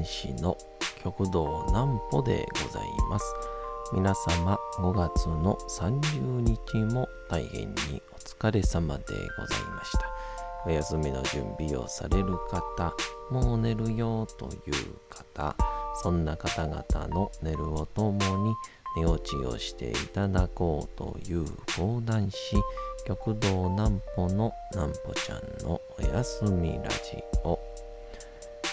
講談師の極道南歩でございます。皆様5月の30日も大変にお疲れ様でございました。お休みの準備をされる方もう寝るよという方そんな方々の寝るをともに寝落ちをしていただこうという講談師極道南歩の南歩ちゃんのおやすみラジオ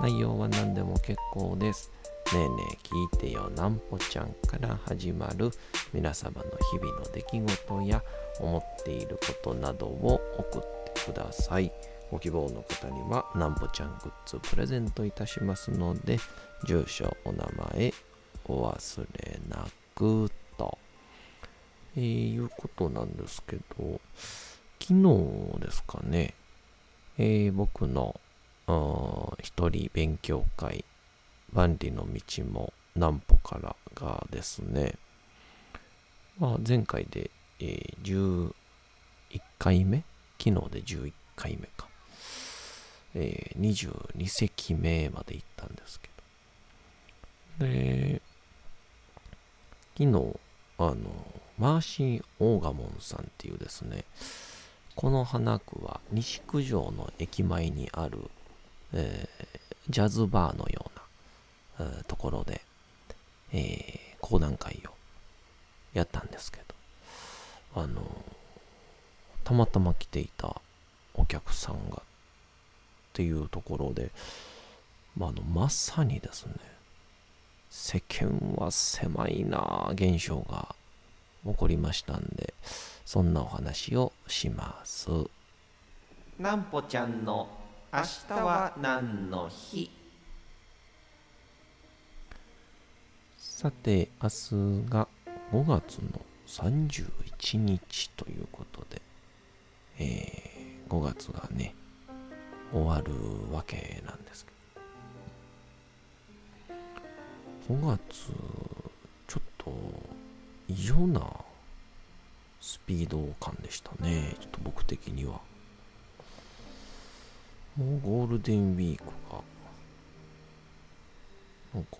内容は何でも結構です。ねえねえ聞いてよなんぽちゃんから始まる皆様の日々の出来事や思っていることなどを送ってください。ご希望の方にはなんぽちゃんグッズプレゼントいたしますので、住所、お名前、お忘れなくと、えー、いうことなんですけど、昨日ですかね、えー、僕の一人勉強会、万里の道も南歩からがですね、まあ、前回で、えー、11回目？昨日で11回目か。えー、22席目まで行ったんですけど。で、昨日、あの、マーシー・オーガモンさんっていうですね、この花区は西九条の駅前にあるえー、ジャズバーのような、えー、ところで、えー、講談会をやったんですけど、あのたまたま来ていたお客さんがっていうところで、まあ、あのまさにですね、世間は狭いな現象が起こりましたんで、そんなお話をします。なんぽちゃんの明日は何の日？さて明日が5月の31日ということで、えー、5月がね終わるわけなんですけど。5月ちょっと異常なスピード感でしたね。ちょっと僕的には。ゴールデンウィークが、なんか、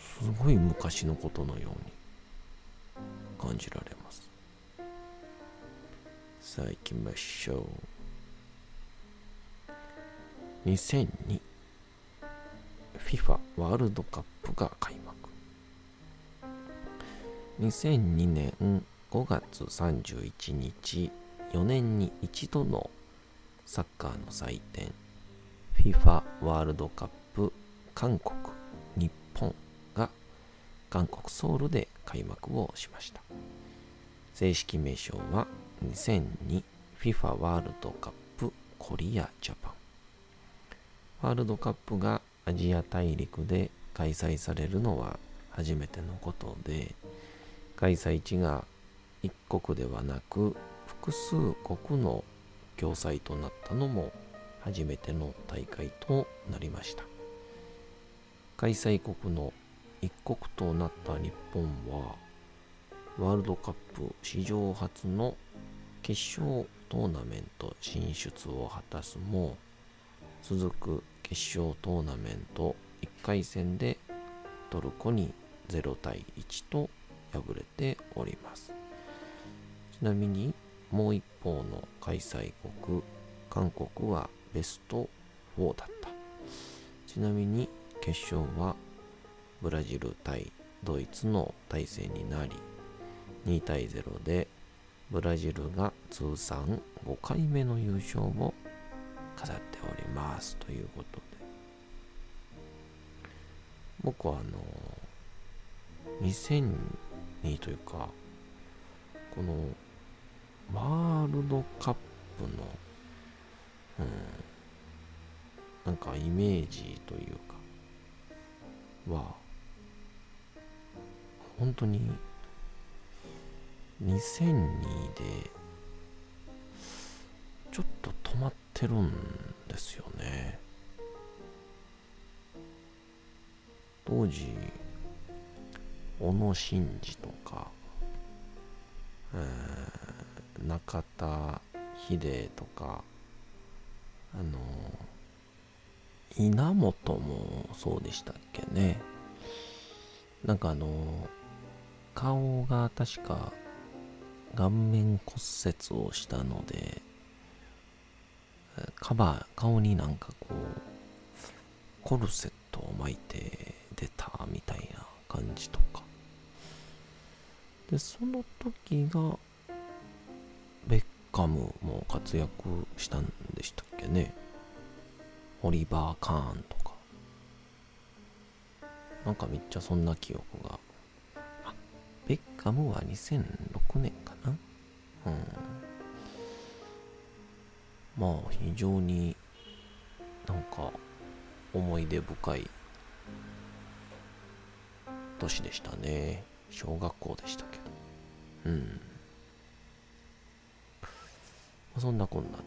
すごい昔のことのように感じられます。さあ行きましょう。2002 FIFA ワールドカップが開幕。2002年5月31日、4年に一度のサッカーの祭典 FIFA ワールドカップ韓国日本が韓国ソウルで開幕をしました。正式名称は 2002FIFA ワールドカップコリアジャパン。ワールドカップがアジア大陸で開催されるのは初めてのことで開催地が一国ではなく複数国の共催となったのも初めての大会となりました。開催国の一国となった日本はワールドカップ史上初の決勝トーナメント進出を果たすも続く決勝トーナメント1回戦でトルコに0対1と敗れております。ちなみにもう一方の開催国韓国はベスト4だった。ちなみに決勝はブラジル対ドイツの対戦になり2対0でブラジルが通算5回目の優勝を飾っておりますということで。僕はあの2002というかこのワールドカップの、うん、なんかイメージというか、は本当に2002でちょっと止まってるんですよね。当時小野伸二とか、えー、中田秀とかあの稲本もそうでしたっけね。なんかあの顔が確か顔面骨折をしたのでカバー顔になんかこうコルセットを巻いて出たみたいな感じとか。でその時がベッカムも活躍したんでしたっけね。オリバー・カーンとか。なんかめっちゃそんな記憶が。あベッカムは2006年かな。うん。まあ非常になんか思い出深い。年でしたね。小学校でしたけど。うん。そんなこんなで。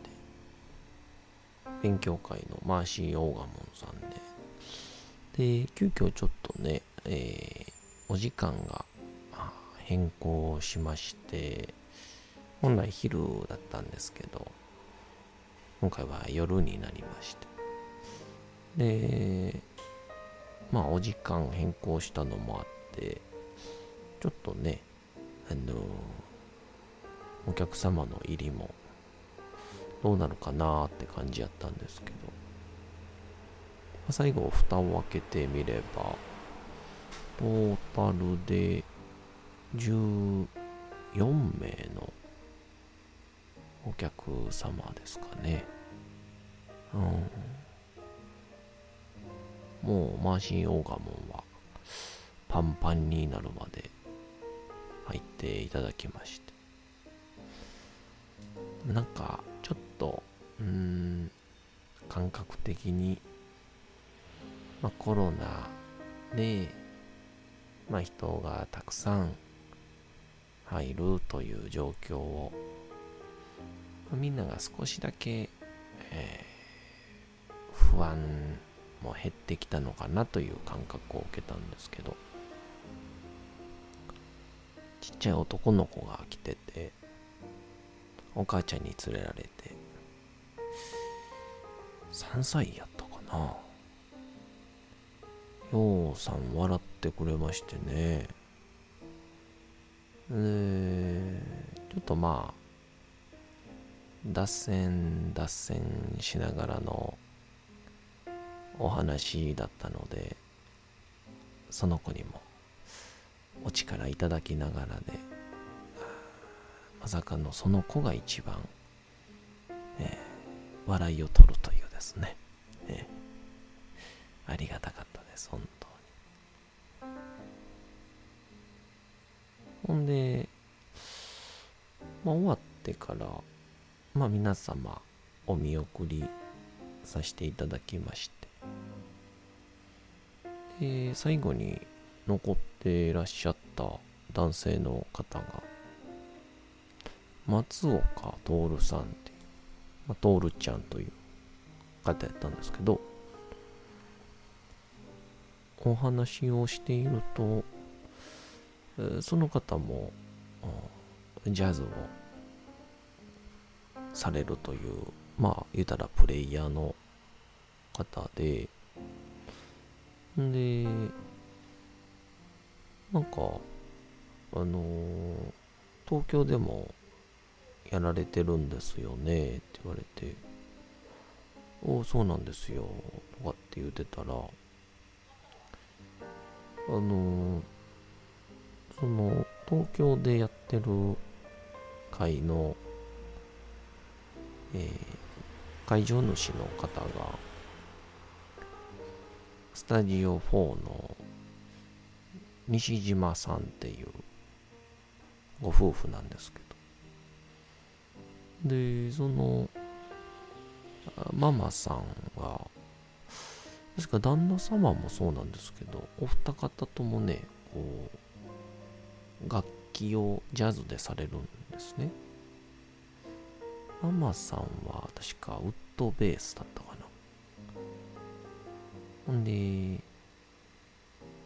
勉強会のマーシー・オーガモンさんで。で急遽ちょっとね、えー、お時間が変更しまして本来昼だったんですけど今回は夜になりまして。でまあお時間変更したのもあってちょっとねあのお客様の入りもどうなるかなって感じやったんですけど最後蓋を開けてみればトータルで14名のお客様ですかね。うん。もうマーシン・オーガモンはパンパンになるまで入っていただきまして。なんかちょっと、うん、感覚的に、まあ、コロナで、まあ、人がたくさん入るという状況をみんなが少しだけ、えー、不安も減ってきたのかなという感覚を受けたんですけどちっちゃい男の子が来ててお母ちゃんに連れられて。3歳やったかな。ようさん笑ってくれましてね。でちょっとまあ脱線脱線しながらのお話だったのでその子にもお力いただきながらでまさかのその子が一番、えー、笑いを取るというですね、えー、ありがたかったです本当に。ほんで、まあ、終わってからまあ皆様お見送りさせていただきまして。で最後に残っていらっしゃった男性の方が松岡徹さんっていう、まあ、徹ちゃんという方やったんですけどお話をしているとその方もジャズをされるという、まあ、言うたらプレイヤーの方で、で、なんか、あの、東京でもやられてるんですよねって言われて、おそうなんですよ、とかって言ってたら、あの、その、東京でやってる会のえー、会場主の方が、スタジオ4の西島さんっていうご夫婦なんですけど、で、その、ママさんが、確か旦那様もそうなんですけど、お二方ともね、こう、楽器をジャズでされるんですね。ママさんは確かウッドベースだったかな。ほんで、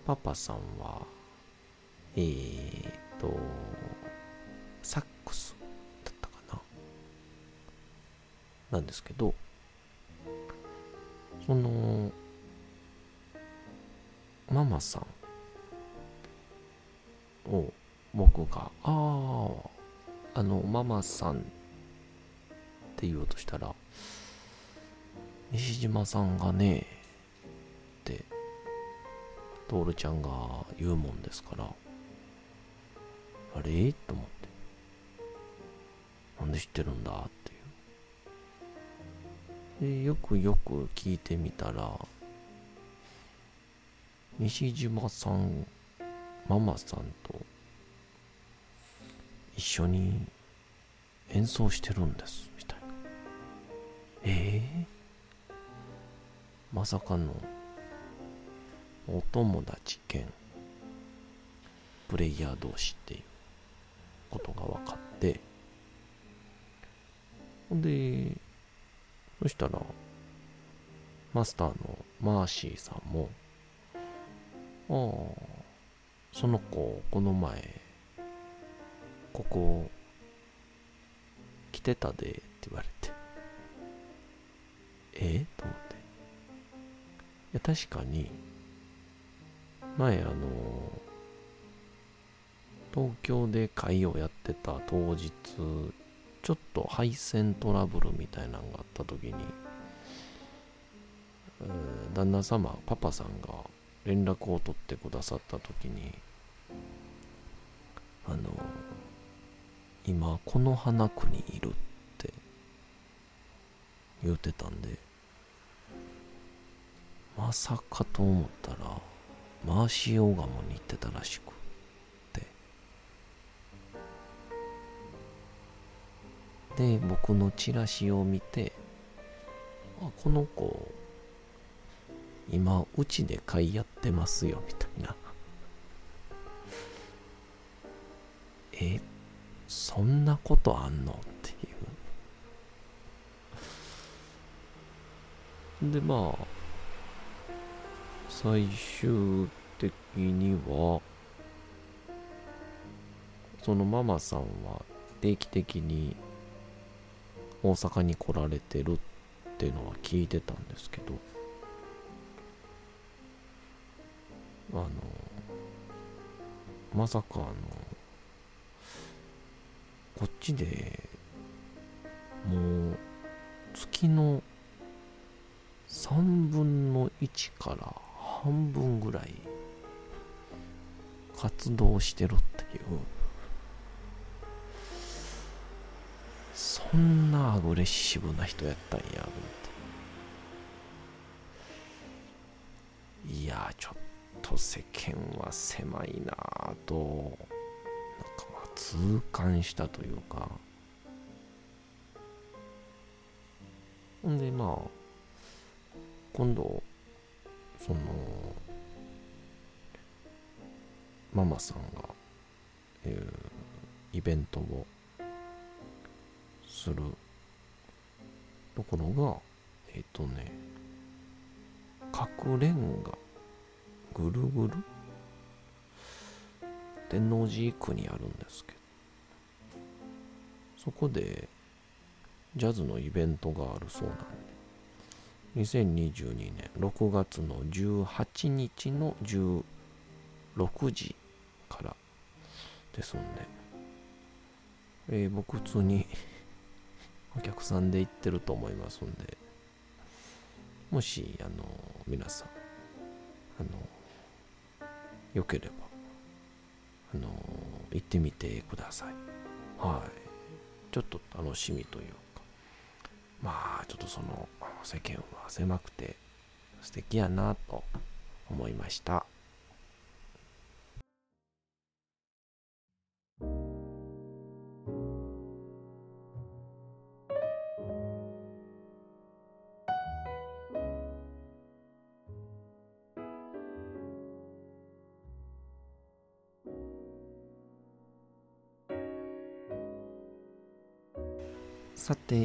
パパさんは、えーと、サッなんですけど、その、ママさんを僕が、ああ、あの、ママさんって言おうとしたら、西島さんがね、って、徹ちゃんが言うもんですから、あれ？と思って。なんで知ってるんだ？って。で、よくよく聞いてみたら、西島さん、ママさんと一緒に演奏してるんです、みたいな。ええー、まさかのお友達兼プレイヤー同士っていうことが分かってほんでそしたらマスターのマーシーさんもああその子この前ここ来てたでって言われて。え？と思って。いや確かに前あの東京で会をやってた当日ちょっと配線トラブルみたいなのがあった時に、旦那様パパさんが連絡を取ってくださった時にあの今この花区にいるって言うてたんでまさかと思ったらマーシー・オガモに行ってたらしくで僕のチラシを見てあこの子今うちで会やってますよみたいな。えそんなことあんの？っていう。でまあ最終的にはそのママさんは定期的に大阪に来られてるっていうのは聞いてたんですけどあのまさかあのこっちでもう月の3分の1から半分ぐらい活動してるっていうそんなアグレッシブな人やったんやって。いやちょっと世間は狭いなぁとなんかまあ痛感したというか。ほんでまあ今度そのママさんが、えー、イベントをする。ところがえっ、とねかくれんがぐるぐる？天王寺区にあるんですけど。そこでジャズのイベントがあるそうなんで。2022年6月の18日の16時からですんで、えー、僕普通にお客さんで行ってると思いますんで、もし、あの、皆さん、あの、よければ、あの、行ってみてください。はい。ちょっと楽しみというかまあちょっとその世間は狭くて素敵やなと思いました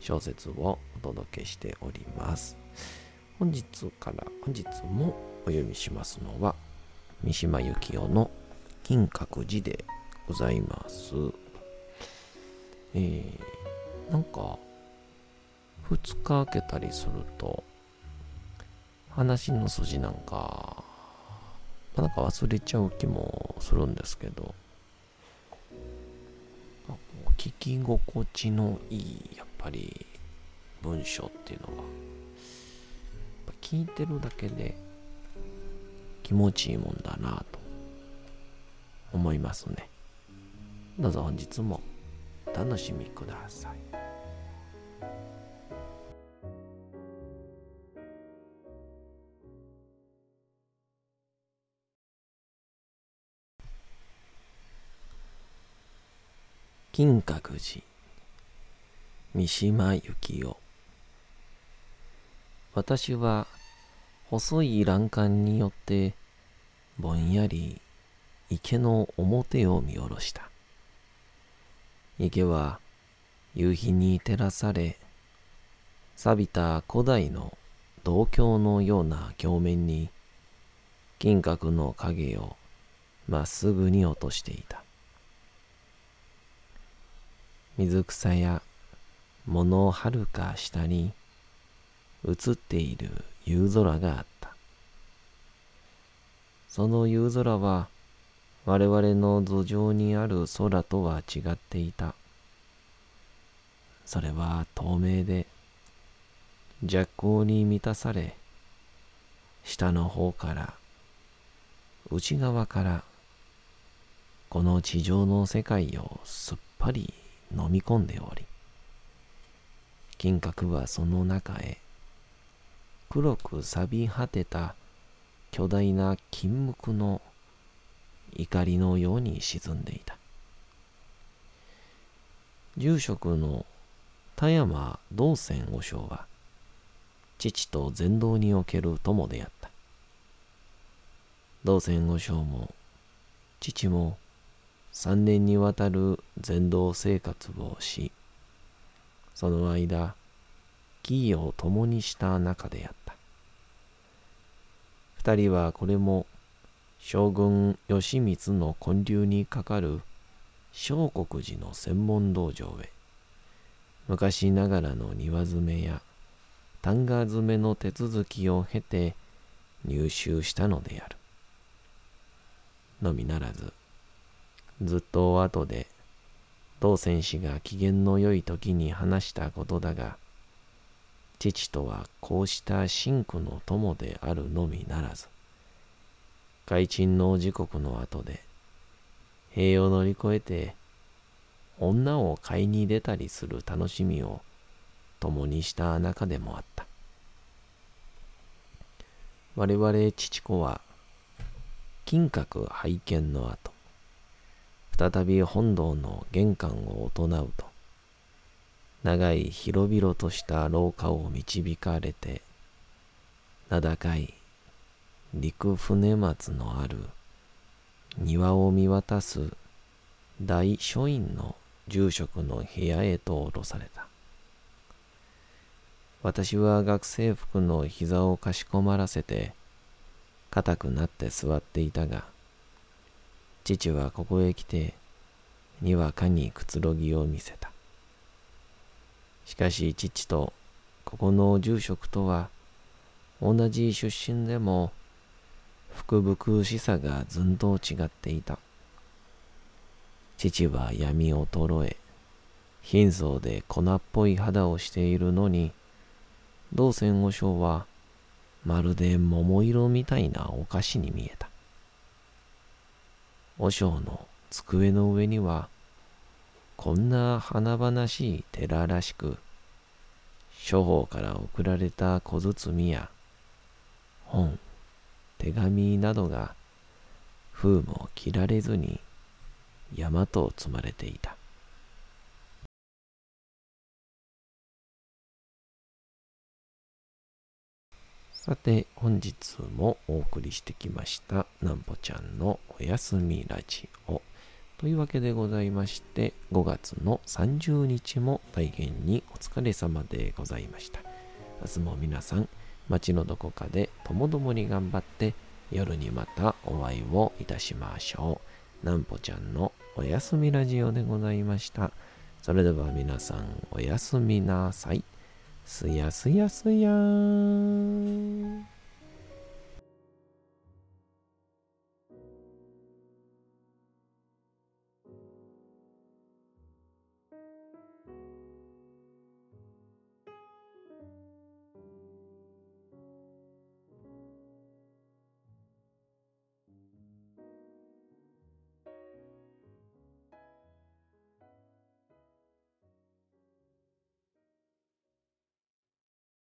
小説をお届けしております。本日から本日もお読みしますのは三島由紀夫の金閣寺でございます。えー、なんか2日空けたりすると話の筋なんかなんか忘れちゃう気もするんですけど聞き心地のいいやっぱり文章っていうのは聞いてるだけで気持ちいいもんだなと思いますね。どうぞ本日もお楽しみください。金閣寺。三島由紀夫。私は細い欄干によってぼんやり池の表を見下ろした。池は夕日に照らされ錆びた古代の銅鏡のような鏡面に金閣の影をまっすぐに落としていた。水草や物はるか下に映っている夕空があった。その夕空は我々の頭上にある空とは違っていた。それは透明で弱光に満たされ、下の方から内側からこの地上の世界をすっぱり飲み込んでおり、金閣はその中へ、黒く錆び果てた巨大な金木の怒りのように沈んでいた。住職の田山道仙和尚は、父と禅道における友であった。道仙和尚も、父も、三年にわたる禅道生活をし、その間、キーを共にした仲であった。二人はこれも将軍義満の建立にかかる小国寺の専門道場へ、昔ながらの庭詰めや単価詰めの手続きを経て入手したのである。のみならず、ずっと後で、道仙氏が機嫌の良い時に話したことだが、父とはこうした真苦の友であるのみならず、海鎮の時刻の後で、塀を乗り越えて、女を買いに出たりする楽しみを共にした仲でもあった。我々父子は、金閣拝見の後、再び本堂の玄関を行うと、長い広々とした廊下を導かれて、名高い陸船松のある庭を見渡す大書院の住職の部屋へと降ろされた。私は学生服の膝をかしこまらせて、硬くなって座っていたが、父はここへ来て、にわかにくつろぎを見せた。しかし父とここの住職とは同じ出身でも福々しさがずんと違っていた。父は闇衰え、貧相で粉っぽい肌をしているのに、道仙和尚はまるで桃色みたいなお菓子に見えた。和尚の机の上には、こんな華々しい寺らしく、処方から送られた小包や本、手紙などが封も切られずに山と積まれていた。さて、本日もお送りしてきました、なんぽちゃんのおやすみラジオ。というわけでございまして、5月の30日も大変にお疲れ様でございました。明日も皆さん、街のどこかでともどもに頑張って、夜にまたお会いをいたしましょう。なんぽちゃんのおやすみラジオでございました。それでは皆さんおやすみなさい。すやすやすやーん。